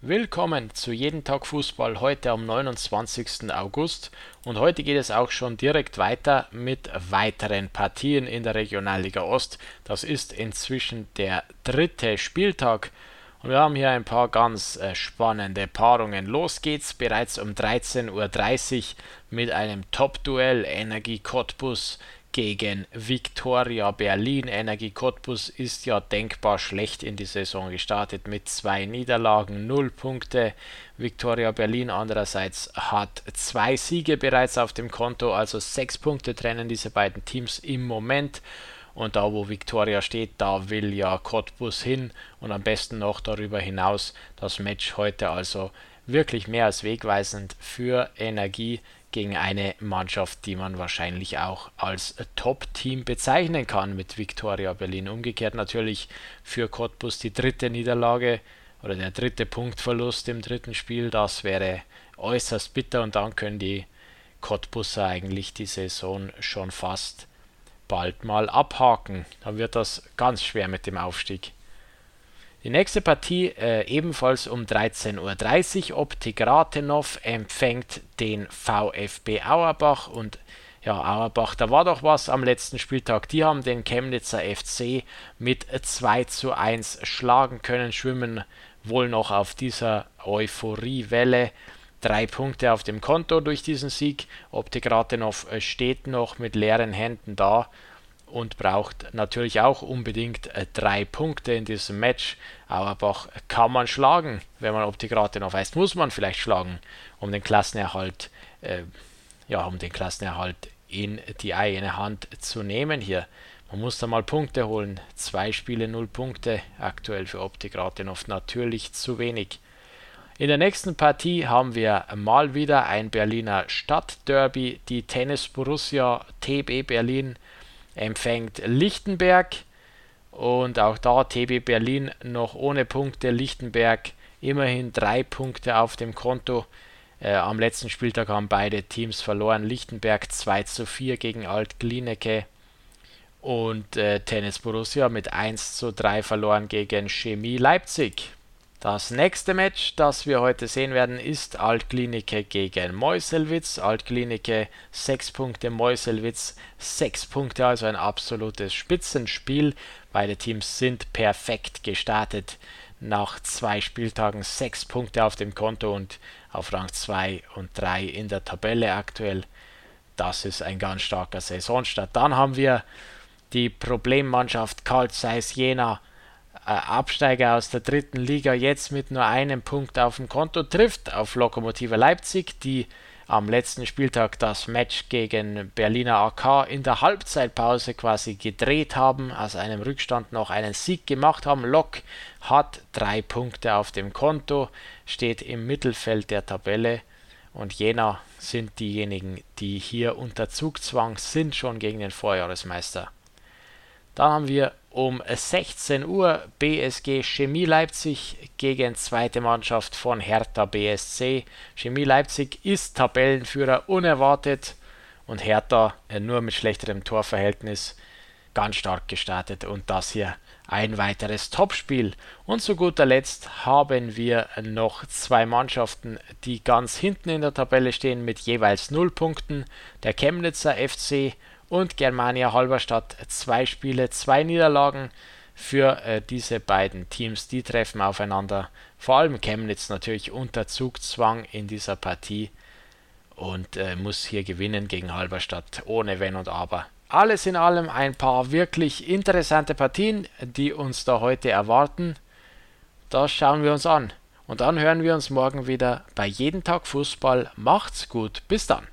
Willkommen zu Jeden Tag Fußball heute am 29. August und heute geht es auch schon direkt weiter mit weiteren Partien in der Regionalliga Ost. Das ist inzwischen der dritte Spieltag und wir haben hier ein paar ganz äh, spannende Paarungen. Los geht's bereits um 13.30 Uhr mit einem Top-Duell Energie Cottbus gegen Viktoria Berlin. Energie Cottbus ist ja denkbar schlecht in die Saison gestartet mit zwei Niederlagen, null Punkte. Viktoria Berlin andererseits hat zwei Siege bereits auf dem Konto, also sechs Punkte trennen diese beiden Teams im Moment. Und da, wo Viktoria steht, da will ja Cottbus hin und am besten noch darüber hinaus das Match heute also wirklich mehr als wegweisend für Energie gegen eine Mannschaft, die man wahrscheinlich auch als Top-Team bezeichnen kann mit Viktoria Berlin. Umgekehrt natürlich für Cottbus die dritte Niederlage oder der dritte Punktverlust im dritten Spiel. Das wäre äußerst bitter und dann können die Cottbuser eigentlich die Saison schon fast bald mal abhaken. Dann wird das ganz schwer mit dem Aufstieg. Die nächste Partie äh, ebenfalls um 13.30 Uhr. Optik Rathenow empfängt den VfB Auerbach und ja, Auerbach, da war doch was am letzten Spieltag. Die haben den Chemnitzer FC mit 2 zu 1 schlagen können, schwimmen wohl noch auf dieser Euphoriewelle. Drei Punkte auf dem Konto durch diesen Sieg. Optik Rathenow äh, steht noch mit leeren Händen da und braucht natürlich auch unbedingt äh, drei Punkte in diesem Match. Auerbach kann man schlagen, wenn man Optikrate noch weiß, muss man vielleicht schlagen, um den Klassenerhalt, äh, ja, um den Klassenerhalt in die eigene Hand zu nehmen hier. Man muss da mal Punkte holen. Zwei Spiele, null Punkte. Aktuell für Optik Ratenhof natürlich zu wenig. In der nächsten Partie haben wir mal wieder ein Berliner Stadtderby. Die Tennis Borussia TB Berlin empfängt Lichtenberg und auch da TB Berlin noch ohne Punkte. Lichtenberg immerhin drei Punkte auf dem Konto. Äh, am letzten Spieltag haben beide Teams verloren. Lichtenberg 2 zu 4 gegen Alt Klineke und äh, Tennis Borussia mit 1 zu 3 verloren gegen Chemie Leipzig. Das nächste Match, das wir heute sehen werden, ist Altklinike gegen Meuselwitz. Altklinike 6 Punkte, Meuselwitz 6 Punkte, also ein absolutes Spitzenspiel. Beide Teams sind perfekt gestartet. Nach zwei Spieltagen 6 Punkte auf dem Konto und auf Rang 2 und 3 in der Tabelle aktuell. Das ist ein ganz starker Saisonstart. Dann haben wir die Problemmannschaft Carl Zeiss Jena Absteiger aus der dritten Liga jetzt mit nur einem Punkt auf dem Konto trifft auf Lokomotive Leipzig, die am letzten Spieltag das Match gegen Berliner AK in der Halbzeitpause quasi gedreht haben, aus einem Rückstand noch einen Sieg gemacht haben. Lok hat drei Punkte auf dem Konto, steht im Mittelfeld der Tabelle und Jena sind diejenigen, die hier unter Zugzwang sind schon gegen den Vorjahresmeister. Dann haben wir um 16 Uhr BSG Chemie Leipzig gegen zweite Mannschaft von Hertha BSC. Chemie Leipzig ist Tabellenführer unerwartet und Hertha äh, nur mit schlechterem Torverhältnis ganz stark gestartet und das hier ein weiteres Topspiel. Und zu guter Letzt haben wir noch zwei Mannschaften, die ganz hinten in der Tabelle stehen mit jeweils 0 Punkten. Der Chemnitzer FC und Germania Halberstadt zwei Spiele, zwei Niederlagen für äh, diese beiden Teams. Die treffen aufeinander. Vor allem Chemnitz natürlich unter Zugzwang in dieser Partie und äh, muss hier gewinnen gegen Halberstadt ohne Wenn und Aber. Alles in allem ein paar wirklich interessante Partien, die uns da heute erwarten. Das schauen wir uns an. Und dann hören wir uns morgen wieder bei Jeden Tag Fußball. Macht's gut. Bis dann.